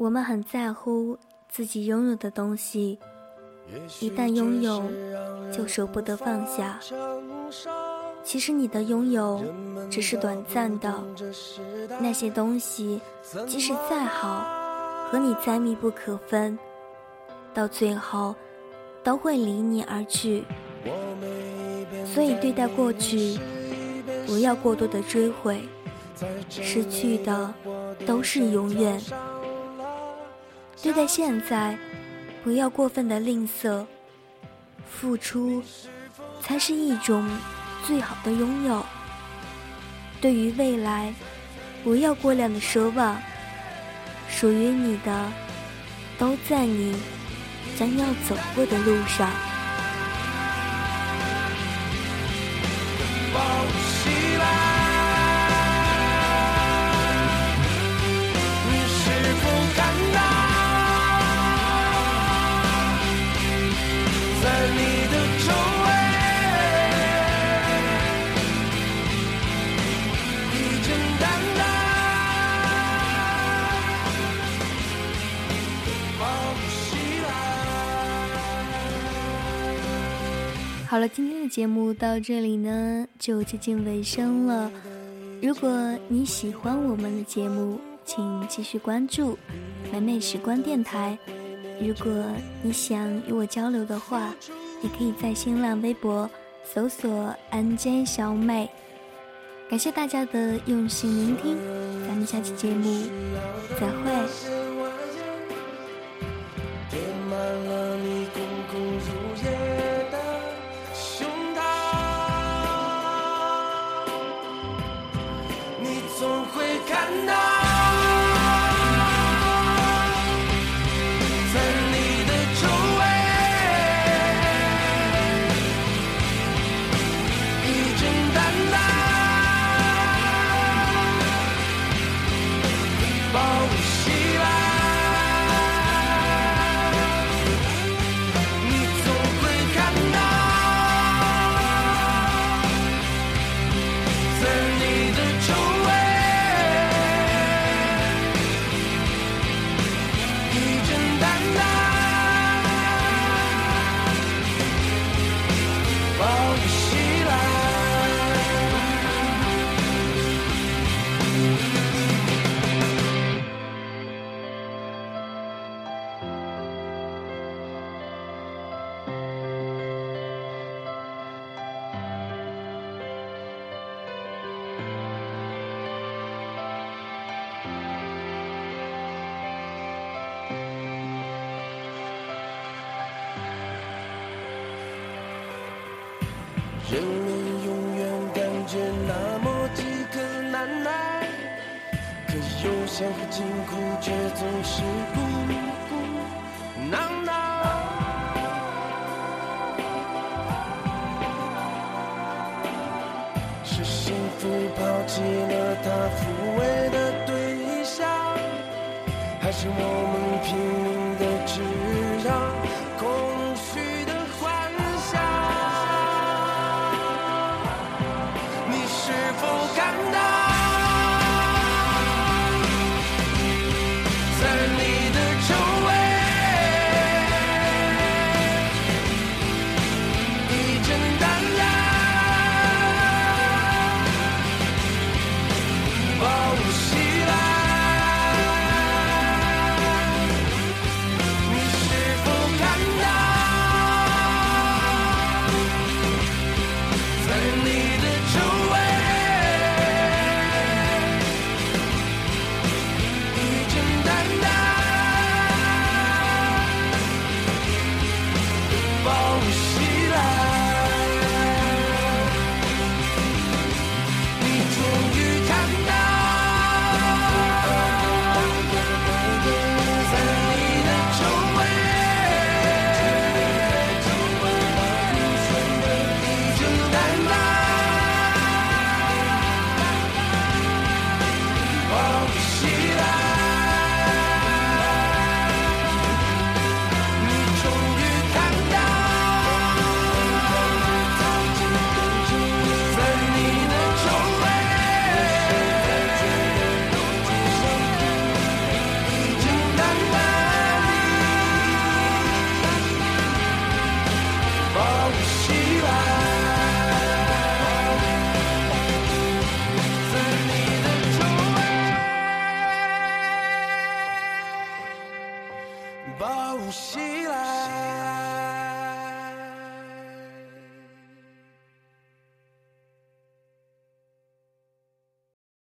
我们很在乎自己拥有的东西，一旦拥有，就舍不得放下。其实你的拥有只是短暂的，那些东西即使再好，和你再密不可分，到最后都会离你而去。所以对待过去，不要过多的追悔，失去的都是永远。对待现在，不要过分的吝啬，付出才是一种最好的拥有。对于未来，不要过量的奢望，属于你的都在你将要走过的路上。好了，今天的节目到这里呢，就接近尾声了。如果你喜欢我们的节目，请继续关注美美时光电台。如果你想与我交流的话，也可以在新浪微博搜索 “nj 小美”。感谢大家的用心聆听，咱们下期节目再会。人们永远感觉那么饥渴难耐，可悠闲和疾苦却总是孤孤囊囊。是幸福抛弃了他抚慰的对象，还是我们拼保护起来。